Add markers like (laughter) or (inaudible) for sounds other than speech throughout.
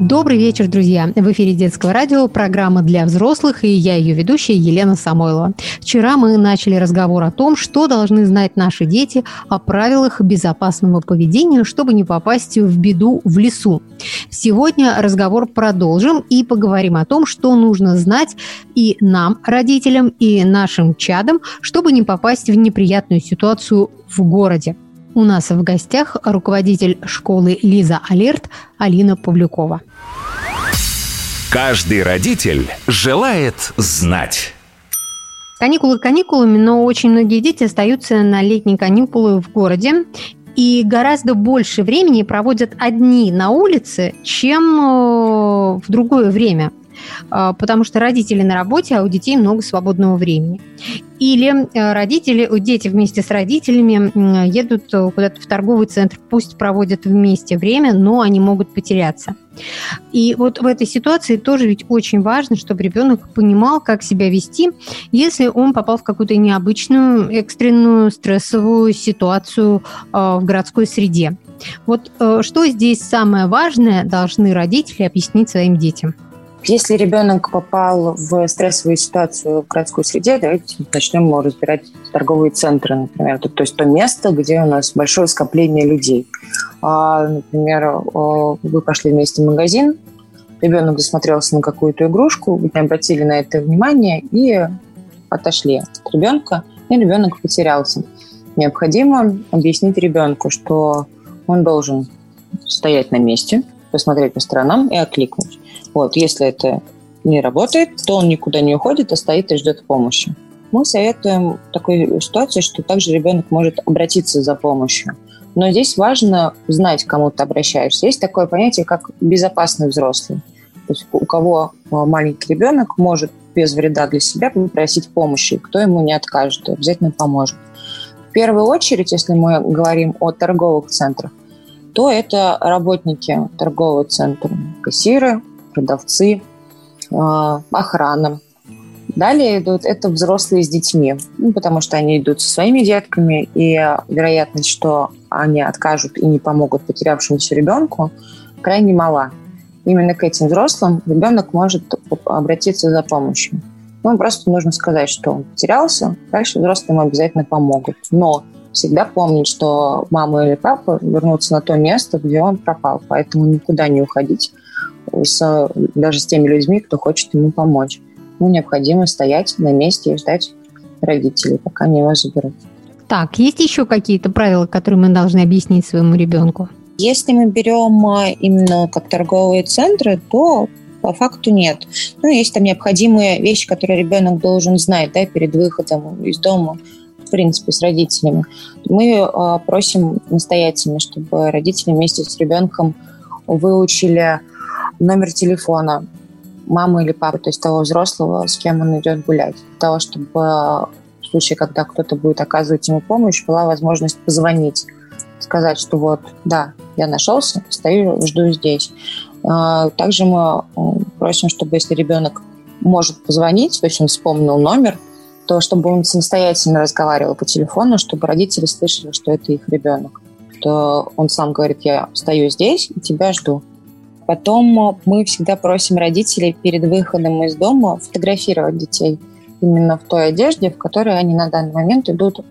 Добрый вечер, друзья! В эфире детского радио программа для взрослых и я ее ведущая Елена Самойлова. Вчера мы начали разговор о том, что должны знать наши дети о правилах безопасного поведения, чтобы не попасть в беду в лесу. Сегодня разговор продолжим и поговорим о том, что нужно знать и нам, родителям, и нашим чадам, чтобы не попасть в неприятную ситуацию в городе. У нас в гостях руководитель школы Лиза Алерт Алина Павлюкова. Каждый родитель желает знать. Каникулы каникулами, но очень многие дети остаются на летние каникулы в городе и гораздо больше времени проводят одни на улице, чем э, в другое время. А, потому что родители на работе, а у детей много свободного времени. Или э, родители, дети вместе с родителями едут э, куда-то в торговый центр, пусть проводят вместе время, но они могут потеряться. И вот в этой ситуации тоже ведь очень важно, чтобы ребенок понимал, как себя вести, если он попал в какую-то необычную, экстренную, стрессовую ситуацию э, в городской среде. Вот что здесь самое важное должны родители объяснить своим детям? Если ребенок попал в стрессовую ситуацию в городской среде, давайте начнем разбирать торговые центры, например. То, есть то место, где у нас большое скопление людей. А, например, вы пошли вместе в магазин, ребенок засмотрелся на какую-то игрушку, вы не обратили на это внимание и отошли от ребенка, и ребенок потерялся. Необходимо объяснить ребенку, что он должен стоять на месте, посмотреть по сторонам и окликнуть. Вот, если это не работает, то он никуда не уходит, а стоит и ждет помощи. Мы советуем такой ситуации, что также ребенок может обратиться за помощью. Но здесь важно знать, к кому ты обращаешься. Есть такое понятие, как безопасный взрослый. То есть у кого а, маленький ребенок может без вреда для себя попросить помощи, кто ему не откажет, обязательно поможет. В первую очередь, если мы говорим о торговых центрах, то это работники торгового центра, кассиры, продавцы, а, охрана. Далее идут это взрослые с детьми, ну, потому что они идут со своими детками, и вероятность, что они откажут и не помогут потерявшемуся ребенку, крайне мала. Именно к этим взрослым ребенок может обратиться за помощью. Ну, просто нужно сказать, что он потерялся, дальше взрослые ему обязательно помогут. Но всегда помнить, что мама или папа вернутся на то место, где он пропал, поэтому никуда не уходить с, даже с теми людьми, кто хочет ему помочь. Ему необходимо стоять на месте и ждать родителей, пока они его заберут. Так, есть еще какие-то правила, которые мы должны объяснить своему ребенку? Если мы берем а, именно как торговые центры, то по факту нет. Ну, есть там необходимые вещи, которые ребенок должен знать да, перед выходом из дома, в принципе, с родителями. Мы э, просим настоятельно, чтобы родители вместе с ребенком выучили номер телефона мамы или папы, то есть того взрослого, с кем он идет гулять, для того, чтобы в случае, когда кто-то будет оказывать ему помощь, была возможность позвонить, сказать, что вот, да, я нашелся, стою, жду здесь. А, также мы э, просим, чтобы если ребенок может позвонить, то есть он вспомнил номер, то чтобы он самостоятельно разговаривал по телефону, чтобы родители слышали, что это их ребенок. То он сам говорит, я стою здесь и тебя жду. Потом э, мы всегда просим родителей перед выходом из дома фотографировать детей именно в той одежде, в которой они на данный момент идут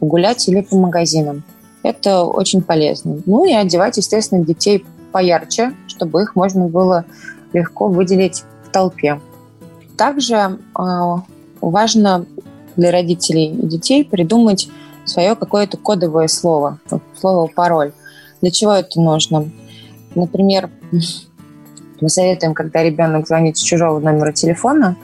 гулять или по магазинам. Это очень полезно. Ну и одевать, естественно, детей поярче, чтобы их можно было легко выделить в толпе. Также э, важно для родителей и детей придумать свое какое-то кодовое слово, слово пароль. Для чего это нужно? Например, мы советуем, когда ребенок звонит с чужого номера телефона,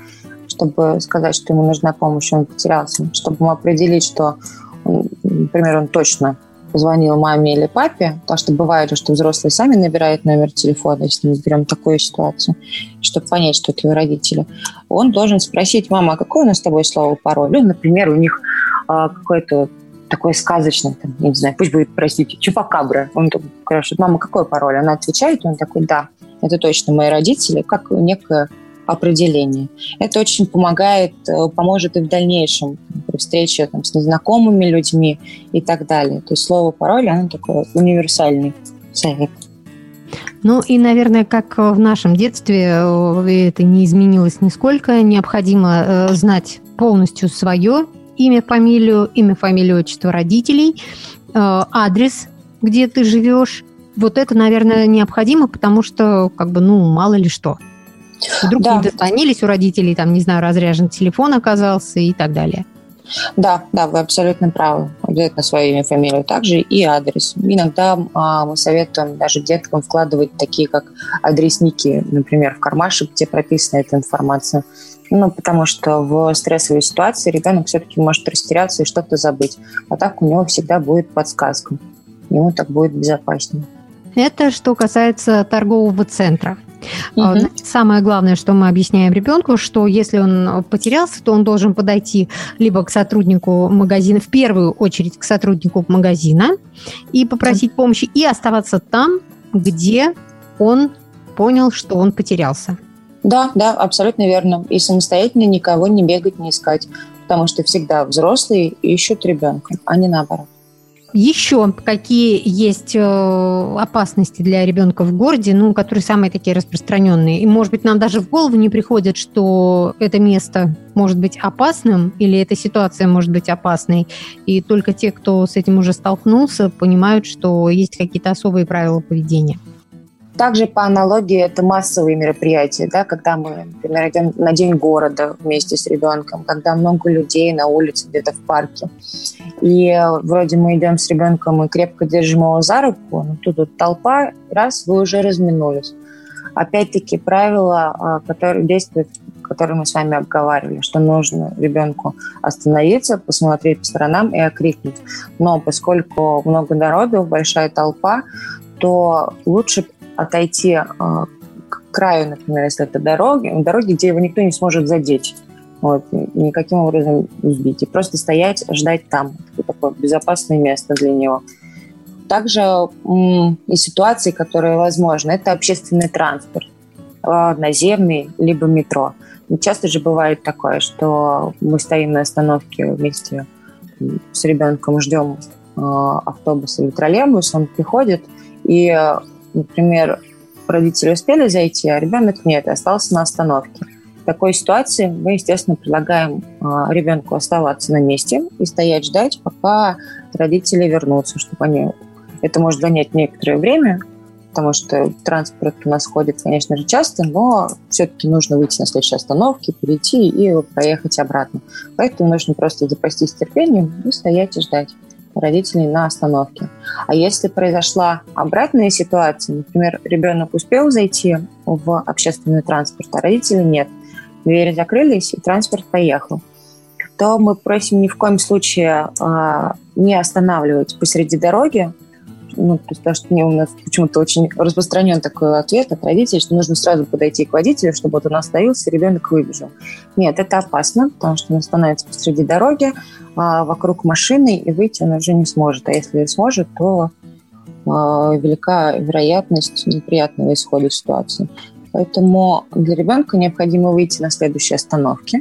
чтобы сказать, что ему нужна помощь, он потерялся, чтобы ему определить, что, например, он точно позвонил маме или папе, потому что бывает, что взрослые сами набирают номер телефона, если мы берем такую ситуацию, чтобы понять, что это его родители. Он должен спросить, мама, а какое у нас с тобой слово пароль? Ну, например, у них а, какой-то такой сказочный, там, я не знаю, пусть будет, простите, чупакабра. Он спрашивает, мама, какой пароль? Она отвечает, он такой, да, это точно мои родители, как некое определение. Это очень помогает, э, поможет и в дальнейшем при встрече там, с незнакомыми людьми и так далее. То есть слово пароль, оно такой универсальный совет. Ну и, наверное, как в нашем детстве э, это не изменилось нисколько, необходимо э, знать полностью свое имя, фамилию, имя, фамилию, отчество родителей, адрес, где ты живешь. Вот это, наверное, необходимо, потому что, как бы, ну, мало ли что. Вдруг да. не дозвонились у родителей, там, не знаю, разряжен телефон оказался и так далее. Да, да, вы абсолютно правы. Обязательно свое имя, фамилию также и адрес. Иногда а, мы советуем даже деткам вкладывать такие, как адресники, например, в кармашек, где прописана эта информация. Ну, потому что в стрессовой ситуации ребенок все-таки может растеряться и что-то забыть. А так у него всегда будет подсказка. Ему так будет безопаснее. Это что касается торгового центра. Угу. Самое главное, что мы объясняем ребенку, что если он потерялся, то он должен подойти либо к сотруднику магазина, в первую очередь к сотруднику магазина и попросить помощи, и оставаться там, где он понял, что он потерялся. Да, да, абсолютно верно. И самостоятельно никого не бегать, не искать, потому что всегда взрослые ищут ребенка, а не наоборот. Еще какие есть э, опасности для ребенка в городе, ну, которые самые такие распространенные? И, может быть, нам даже в голову не приходит, что это место может быть опасным или эта ситуация может быть опасной. И только те, кто с этим уже столкнулся, понимают, что есть какие-то особые правила поведения. Также по аналогии это массовые мероприятия, да, когда мы, например, идем на день города вместе с ребенком, когда много людей на улице, где-то в парке. И вроде мы идем с ребенком и крепко держим его за руку, но тут вот толпа, раз, вы уже разминулись. Опять-таки правила, а, которые действуют которые мы с вами обговаривали, что нужно ребенку остановиться, посмотреть по сторонам и окрикнуть. Но поскольку много народу, большая толпа, то лучше отойти а, к краю, например, если это дороги, дороги, где его никто не сможет задеть. Вот, никаким образом сбить. И просто стоять, ждать там. Такое безопасное место для него. Также и ситуации, которые возможны, это общественный транспорт, а, наземный, либо метро. Часто же бывает такое, что мы стоим на остановке вместе с ребенком, ждем а, автобус или троллейбус, он приходит, и например, родители успели зайти, а ребенок нет, остался на остановке. В такой ситуации мы, естественно, предлагаем а, ребенку оставаться на месте и стоять ждать, пока родители вернутся, чтобы они... Это может занять некоторое время, потому что транспорт у нас ходит, конечно же, часто, но все-таки нужно выйти на следующей остановке, перейти и проехать обратно. Поэтому нужно просто запастись терпением и стоять и ждать родителей на остановке. А если произошла обратная ситуация, например, ребенок успел зайти в общественный транспорт, а родителей нет, двери закрылись и транспорт поехал, то мы просим ни в коем случае э, не останавливать посреди дороги, ну, потому что мне у нас почему-то очень распространен такой ответ от родителей, что нужно сразу подойти к водителю, чтобы вот он остановился, ребенок выбежал. Нет, это опасно, потому что он становится посреди дороги, а, вокруг машины, и выйти он уже не сможет. А если сможет, то а, велика вероятность неприятного исхода ситуации. Поэтому для ребенка необходимо выйти на следующей остановке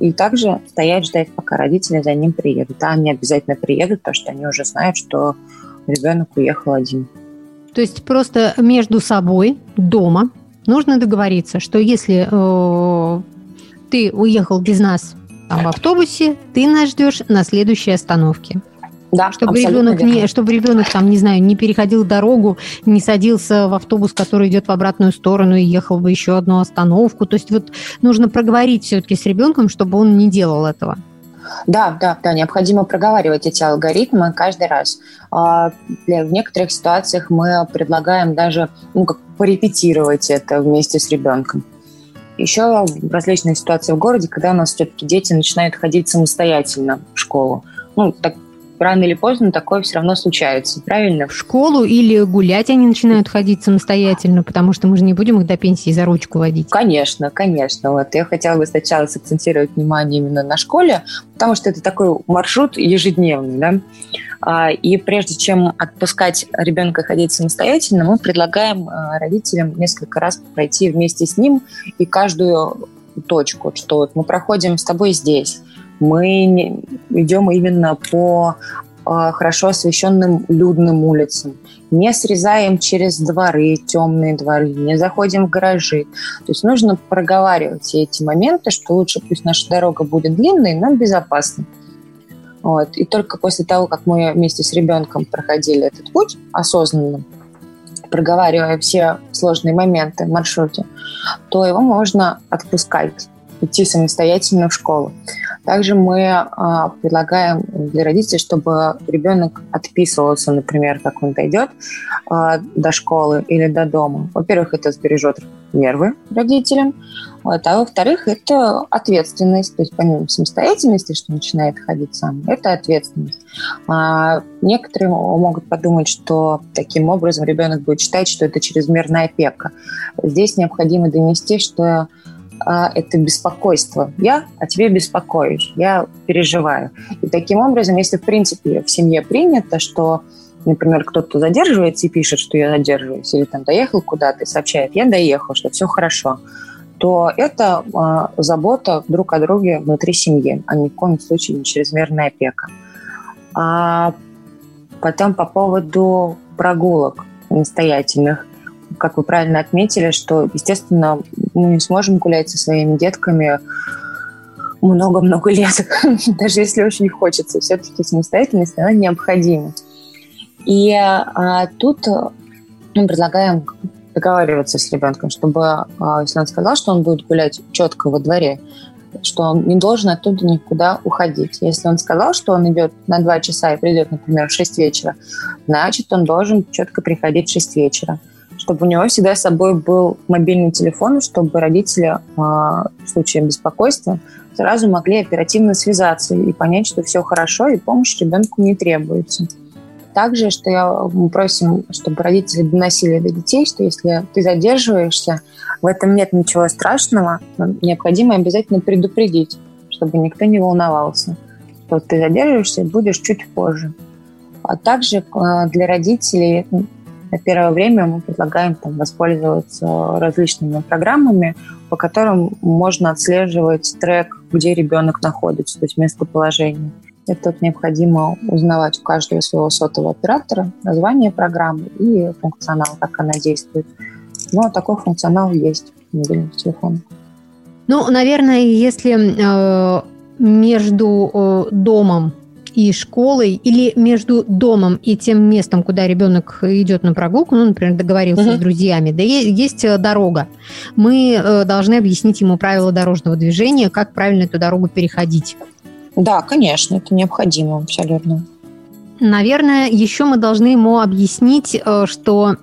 и также стоять, ждать, пока родители за ним приедут. А они обязательно приедут, потому что они уже знают, что ребенок уехал один. То есть просто между собой дома нужно договориться, что если э, ты уехал без нас там, в автобусе, ты нас ждешь на следующей остановке. Да, чтобы ребенок не, чтобы ребенок там, не знаю, не переходил дорогу, не садился в автобус, который идет в обратную сторону и ехал в еще одну остановку. То есть вот нужно проговорить все-таки с ребенком, чтобы он не делал этого. Да, да, да, необходимо проговаривать эти алгоритмы каждый раз. А, в некоторых ситуациях мы предлагаем даже ну, как порепетировать это вместе с ребенком. Еще различные ситуации в городе, когда у нас все-таки дети начинают ходить самостоятельно в школу. Ну, так рано или поздно такое все равно случается, правильно? В школу или гулять они начинают ходить самостоятельно, потому что мы же не будем их до пенсии за ручку водить. Конечно, конечно. Вот я хотела бы сначала сакцентировать внимание именно на школе, потому что это такой маршрут ежедневный, да. А, и прежде чем отпускать ребенка ходить самостоятельно, мы предлагаем а, родителям несколько раз пройти вместе с ним и каждую точку, что вот мы проходим с тобой здесь, мы идем именно по а, хорошо освещенным людным улицам, не срезаем через дворы, темные дворы, не заходим в гаражи. То есть нужно проговаривать эти моменты, что лучше пусть наша дорога будет длинной, но безопасной. Вот. И только после того, как мы вместе с ребенком проходили этот путь осознанно, проговаривая все сложные моменты в маршруте, то его можно отпускать, идти самостоятельно в школу. Также мы а, предлагаем для родителей, чтобы ребенок отписывался, например, как он дойдет а, до школы или до дома. Во-первых, это сбережет нервы родителям, вот, а во-вторых, это ответственность, то есть помимо самостоятельности, что начинает ходить сам, это ответственность. А некоторые могут подумать, что таким образом ребенок будет считать, что это чрезмерная опека. Здесь необходимо донести, что это беспокойство. Я о тебе беспокоюсь, я переживаю. И таким образом, если в принципе в семье принято, что например, кто-то задерживается и пишет, что я задерживаюсь, или там доехал куда-то и сообщает, я доехал, что все хорошо, то это э, забота друг о друге внутри семьи, а ни в коем случае не чрезмерная опека. А потом по поводу прогулок настоятельных как вы правильно отметили, что, естественно, мы не сможем гулять со своими детками много-много (laughs) лет, даже если очень хочется. Все-таки самостоятельность, она необходима. И а, тут мы предлагаем договариваться с ребенком, чтобы, а, если он сказал, что он будет гулять четко во дворе, что он не должен оттуда никуда уходить. Если он сказал, что он идет на два часа и придет, например, в 6 вечера, значит, он должен четко приходить в 6 вечера чтобы у него всегда с собой был мобильный телефон, чтобы родители а, в случае беспокойства сразу могли оперативно связаться и понять, что все хорошо и помощь ребенку не требуется. Также, что я, мы просим, чтобы родители доносили до детей, что если ты задерживаешься, в этом нет ничего страшного, но необходимо обязательно предупредить, чтобы никто не волновался, что ты задерживаешься и будешь чуть позже. А также а, для родителей на первое время мы предлагаем там, воспользоваться различными программами, по которым можно отслеживать трек, где ребенок находится, то есть местоположение. Это необходимо узнавать у каждого своего сотового оператора, название программы и функционал, как она действует. Но такой функционал есть в мобильных телефонах. Ну, наверное, если э, между э, домом и школой или между домом и тем местом, куда ребенок идет на прогулку, ну, например, договорился угу. с друзьями, да есть э, дорога. Мы э, должны объяснить ему правила дорожного движения, как правильно эту дорогу переходить. Да, конечно, это необходимо абсолютно. Наверное, еще мы должны ему объяснить, э, что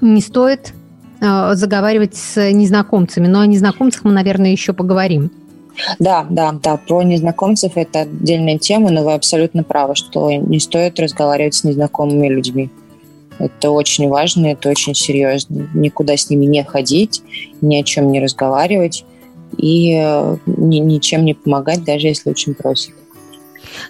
не стоит заговаривать с незнакомцами. Но о незнакомцах мы, наверное, еще поговорим. Да, да, да, про незнакомцев это отдельная тема, но вы абсолютно правы, что не стоит разговаривать с незнакомыми людьми. Это очень важно, это очень серьезно. Никуда с ними не ходить, ни о чем не разговаривать и э, ни, ничем не помогать, даже если очень просят.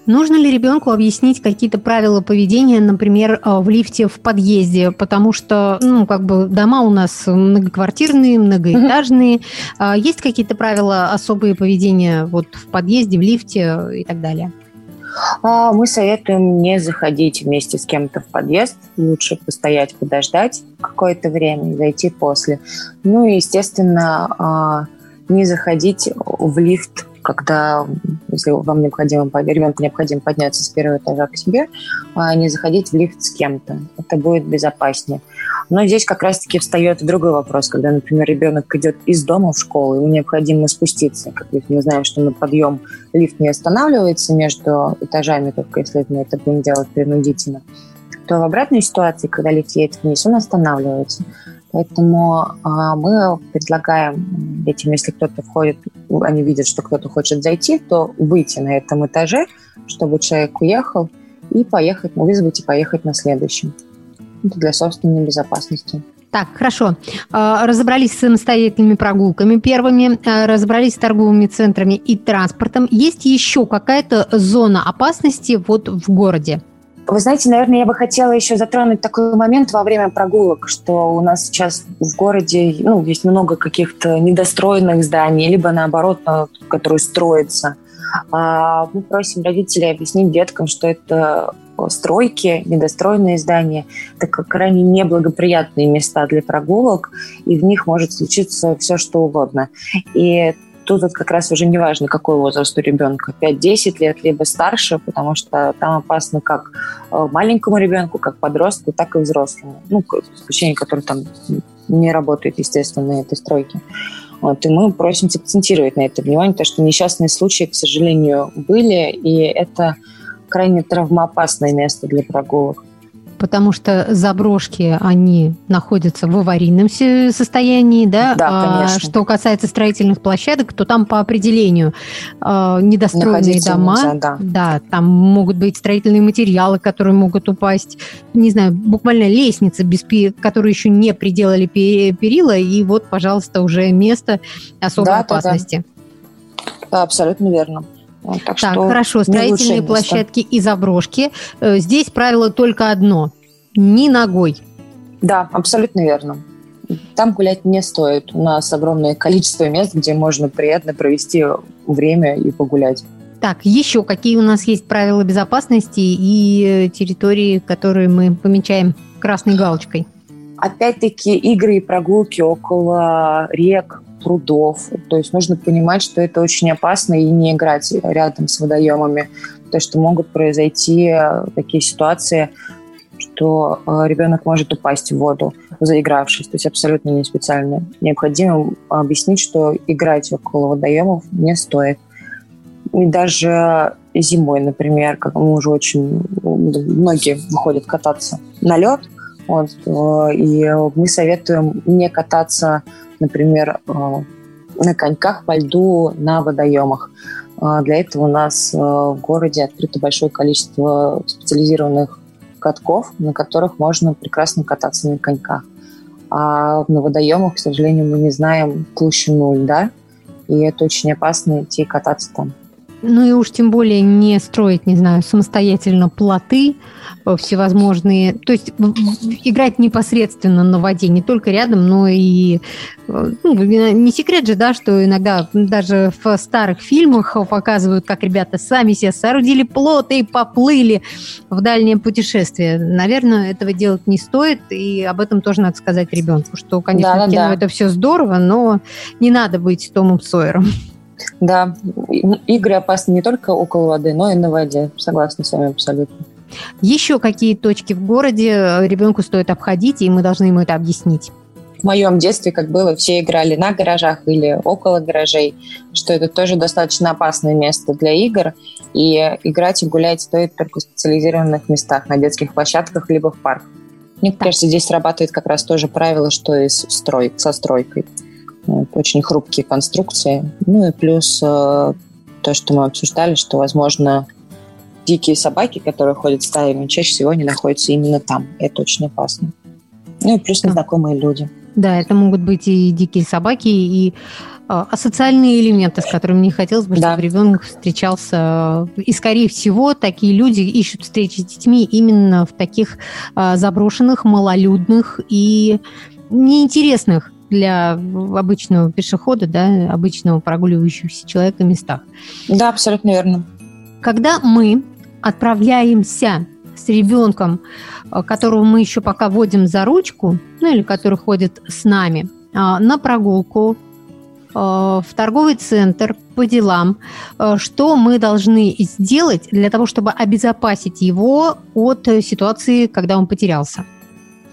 Нужно ли ребенку объяснить какие-то правила поведения, например, э, в лифте в подъезде? Потому что, ну, как бы дома у нас многоквартирные, многоэтажные. Mm-hmm. Есть какие-то правила особые поведения вот в подъезде, в лифте и так далее? А, мы советуем не заходить вместе с кем-то в подъезд. Лучше постоять, подождать какое-то время зайти после. Ну и, естественно, а, не заходить в лифт когда, если вам необходимо, ребенку необходимо подняться с первого этажа к себе, а не заходить в лифт с кем-то. Это будет безопаснее. Но здесь как раз-таки встает другой вопрос, когда, например, ребенок идет из дома в школу, ему необходимо спуститься. Как мы знаем, что на подъем лифт не останавливается между этажами, только если мы это будем делать принудительно то в обратной ситуации, когда лифт едет вниз, он останавливается. Поэтому а, мы предлагаем детям, если кто-то входит, они видят, что кто-то хочет зайти, то выйти на этом этаже, чтобы человек уехал, и поехать, вызвать и поехать на следующем. Это для собственной безопасности. Так, хорошо. А, разобрались с самостоятельными прогулками первыми, а, разобрались с торговыми центрами и транспортом. Есть еще какая-то зона опасности вот в городе? Вы знаете, наверное, я бы хотела еще затронуть такой момент во время прогулок, что у нас сейчас в городе ну, есть много каких-то недостроенных зданий, либо наоборот, которые строятся. А мы просим родителей объяснить деткам, что это стройки, недостроенные здания, это крайне неблагоприятные места для прогулок, и в них может случиться все, что угодно. И тут вот как раз уже не важно, какой возраст у ребенка, 5-10 лет, либо старше, потому что там опасно как э, маленькому ребенку, как подростку, так и взрослому. Ну, исключение, который там не работает, естественно, на этой стройке. Вот, и мы просим акцентировать на это внимание, потому что несчастные случаи, к сожалению, были, и это крайне травмоопасное место для прогулок потому что заброшки, они находятся в аварийном состоянии, да? Да, а конечно. что касается строительных площадок, то там по определению э, недостроенные дома, нельзя, да. да, там могут быть строительные материалы, которые могут упасть, не знаю, буквально лестницы, без, которые еще не приделали перила, и вот, пожалуйста, уже место особой да, опасности. Да, да. да, абсолютно верно. Так, так что хорошо, строительные площадки и заброшки. Э, здесь правило только одно – ни ногой. Да, абсолютно верно. Там гулять не стоит. У нас огромное количество мест, где можно приятно провести время и погулять. Так, еще какие у нас есть правила безопасности и э, территории, которые мы помечаем красной галочкой? Опять-таки игры и прогулки около рек, прудов. То есть нужно понимать, что это очень опасно и не играть рядом с водоемами, потому что могут произойти э, такие ситуации, что э, ребенок может упасть в воду, заигравшись. То есть абсолютно не специально. Необходимо объяснить, что играть около водоемов не стоит. И даже зимой, например, как мы уже очень многие выходят кататься на лед, вот, э, и мы советуем не кататься например, э, на коньках по льду на водоемах. Э, для этого у нас э, в городе открыто большое количество специализированных катков, на которых можно прекрасно кататься на коньках. А на водоемах, к сожалению, мы не знаем толщину льда, и это очень опасно идти кататься там. Ну и уж тем более не строить, не знаю, самостоятельно плоты э, всевозможные. То есть играть непосредственно на воде, не только рядом, но и... Э, ну, не секрет же, да, что иногда даже в старых фильмах показывают, как ребята сами себе соорудили плоты и поплыли в дальнее путешествие. Наверное, этого делать не стоит, и об этом тоже надо сказать ребенку, что, конечно, да, кино да. это все здорово, но не надо быть Томом Сойером. Да, игры опасны не только около воды, но и на воде. Согласна с вами абсолютно. Еще какие точки в городе ребенку стоит обходить, и мы должны ему это объяснить? В моем детстве, как было, все играли на гаражах или около гаражей, что это тоже достаточно опасное место для игр. И играть и гулять стоит только в специализированных местах, на детских площадках, либо в парках. Мне кажется, здесь срабатывает как раз тоже правило, что и с строй, со стройкой очень хрупкие конструкции. Ну и плюс э, то, что мы обсуждали, что, возможно, дикие собаки, которые ходят стаями, чаще всего они находятся именно там. Это очень опасно. Ну и плюс незнакомые люди. Да, это могут быть и дикие собаки, и а, асоциальные элементы, с которыми не хотелось бы, да. чтобы ребенок встречался. И, скорее всего, такие люди ищут встречи с детьми именно в таких а, заброшенных, малолюдных и неинтересных для обычного пешехода, да, обычного прогуливающегося человека местах. Да, абсолютно верно. Когда мы отправляемся с ребенком, э, которого мы еще пока водим за ручку, ну или который ходит с нами, а, на прогулку э, в торговый центр по делам, э, что мы должны сделать для того, чтобы обезопасить его от ситуации, когда он потерялся?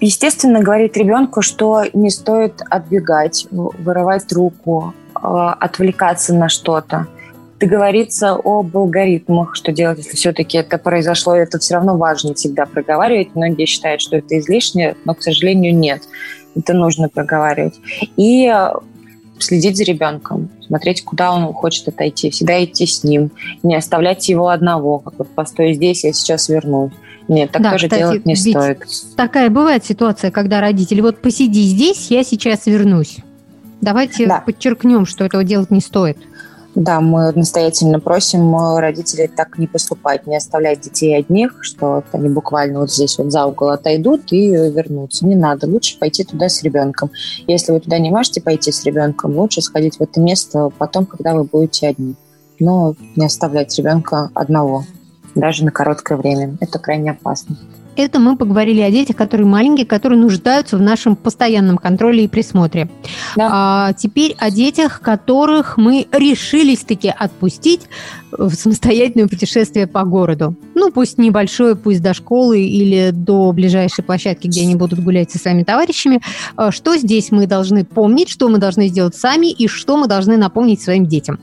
Естественно, говорить ребенку, что не стоит отбегать, вырывать руку, а, отвлекаться на что-то договориться об алгоритмах, что делать, если все-таки это произошло, это все равно важно всегда проговаривать. Многие считают, что это излишне, но, к сожалению, нет. Это нужно проговаривать. И следить за ребенком, смотреть, куда он хочет отойти, всегда идти с ним, не оставлять его одного, как вот постой здесь, я сейчас вернусь. Нет, так да, тоже кстати, делать не стоит. Такая бывает ситуация, когда родители, вот посиди здесь, я сейчас вернусь. Давайте да. подчеркнем, что этого делать не стоит. Да, мы настоятельно просим э, родителей так не поступать, не оставлять детей одних, что они буквально вот здесь вот за угол отойдут и вернутся. Не надо, лучше пойти туда с ребенком. Если вы туда не можете пойти с ребенком, лучше сходить в это место потом, когда вы будете одни. Но не оставлять ребенка одного, даже на короткое время. Это крайне опасно. Это мы поговорили о детях, которые маленькие, которые нуждаются в нашем постоянном контроле и присмотре. Да. А теперь о детях, которых мы решились-таки отпустить в самостоятельное путешествие по городу. Ну, пусть небольшое, пусть до школы или до ближайшей площадки, где они будут гулять со своими товарищами. А что здесь мы должны помнить, что мы должны сделать сами и что мы должны напомнить своим детям?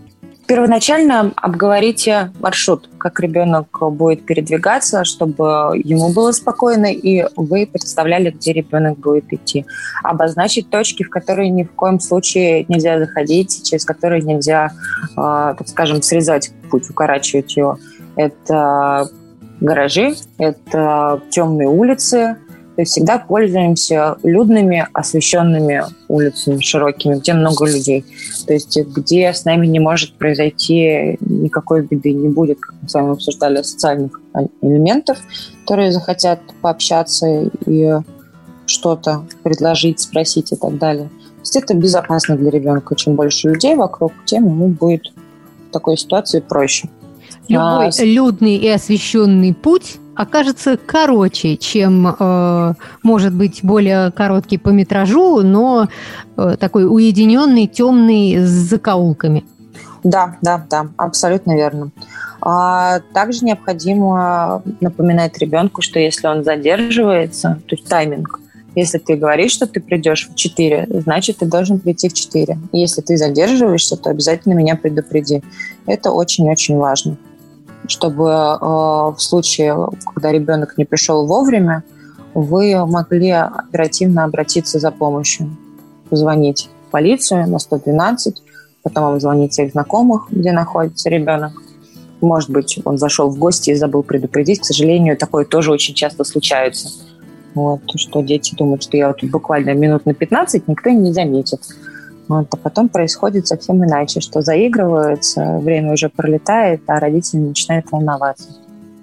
Первоначально обговорите маршрут, как ребенок будет передвигаться, чтобы ему было спокойно, и вы представляли, где ребенок будет идти. Обозначить точки, в которые ни в коем случае нельзя заходить, через которые нельзя, э, так скажем, срезать путь, укорачивать его. Это гаражи, это темные улицы, то есть всегда пользуемся людными, освещенными улицами широкими, где много людей. То есть где с нами не может произойти никакой беды, не будет, как мы с вами обсуждали, социальных элементов, которые захотят пообщаться и что-то предложить, спросить и так далее. То есть это безопасно для ребенка. Чем больше людей вокруг, тем ему будет в такой ситуации проще. Любой а, людный и освещенный путь окажется короче, чем э, может быть более короткий по метражу, но э, такой уединенный, темный с закоулками. Да, да, да, абсолютно верно. А также необходимо напоминать ребенку, что если он задерживается, то есть тайминг, если ты говоришь, что ты придешь в 4, значит, ты должен прийти в 4. Если ты задерживаешься, то обязательно меня предупреди. Это очень-очень важно чтобы э, в случае, когда ребенок не пришел вовремя, вы могли оперативно обратиться за помощью, позвонить в полицию на 112, потом вам звонить всех знакомых, где находится ребенок. Может быть, он зашел в гости и забыл предупредить. К сожалению, такое тоже очень часто случается. Вот, что дети думают, что я вот буквально минут на 15 никто не заметит. Вот, а потом происходит совсем иначе, что заигрываются, время уже пролетает, а родители начинают волноваться.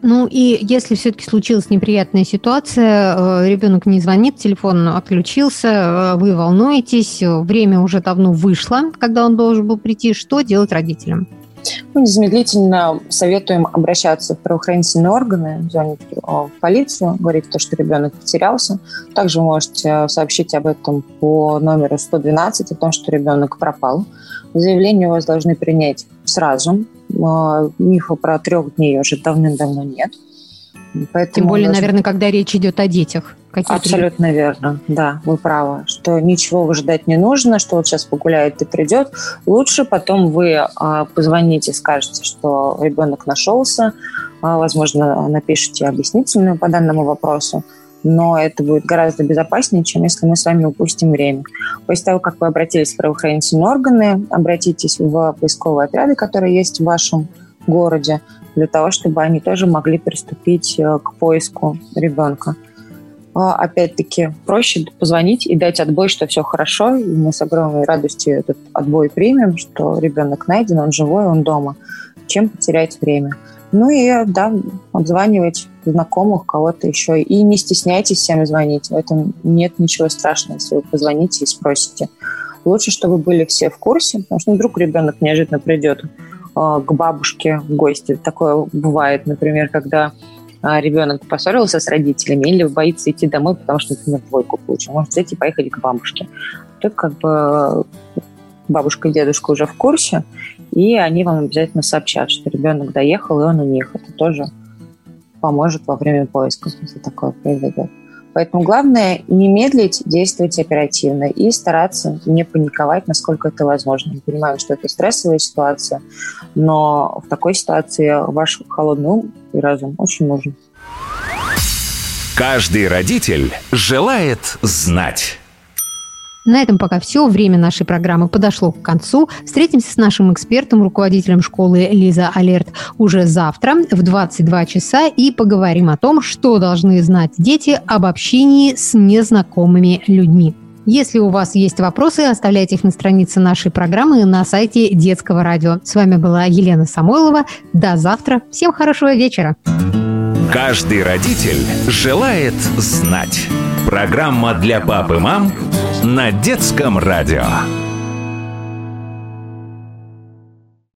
Ну и если все-таки случилась неприятная ситуация, э, ребенок не звонит, телефон отключился, э, вы волнуетесь, время уже давно вышло, когда он должен был прийти, что делать родителям? Мы незамедлительно советуем обращаться в правоохранительные органы, звонить в полицию, говорить то, что ребенок потерялся. Также вы можете сообщить об этом по номеру 112, о том, что ребенок пропал. Заявление у вас должны принять сразу. Мифа про трех дней уже давным-давно нет. Поэтому Тем более, должны... наверное, когда речь идет о детях. Какие Абсолютно верно, да, вы правы, что ничего ждать не нужно, что вот сейчас погуляет и придет. Лучше потом вы а, позвоните, скажете, что ребенок нашелся, а, возможно, напишите объяснительную по данному вопросу, но это будет гораздо безопаснее, чем если мы с вами упустим время. После того, как вы обратились в правоохранительные органы, обратитесь в поисковые отряды, которые есть в вашем городе, для того, чтобы они тоже могли приступить э, к поиску ребенка. А, опять-таки, проще позвонить и дать отбой, что все хорошо, и мы с огромной радостью этот отбой примем, что ребенок найден, он живой, он дома, чем потерять время. Ну и, да, обзванивать знакомых, кого-то еще. И не стесняйтесь всем звонить. В этом нет ничего страшного, если вы позвоните и спросите. Лучше, чтобы были все в курсе, потому что вдруг ребенок неожиданно придет к бабушке в гости. Такое бывает, например, когда а, ребенок поссорился с родителями или боится идти домой, потому что, например, двойку получил. Может взять и поехать к бабушке. Тут как бы бабушка и дедушка уже в курсе, и они вам обязательно сообщат, что ребенок доехал, и он у них. Это тоже поможет во время поиска, если такое произойдет. Поэтому главное не медлить, действовать оперативно и стараться не паниковать, насколько это возможно. Мы понимаем, что это стрессовая ситуация, но в такой ситуации ваш холодный ум и разум очень нужен. Каждый родитель желает знать. На этом пока все. Время нашей программы подошло к концу. Встретимся с нашим экспертом, руководителем школы Лиза Алерт уже завтра в 22 часа и поговорим о том, что должны знать дети об общении с незнакомыми людьми. Если у вас есть вопросы, оставляйте их на странице нашей программы на сайте Детского радио. С вами была Елена Самойлова. До завтра. Всем хорошего вечера. Каждый родитель желает знать. Программа для пап и мам на Детском радио.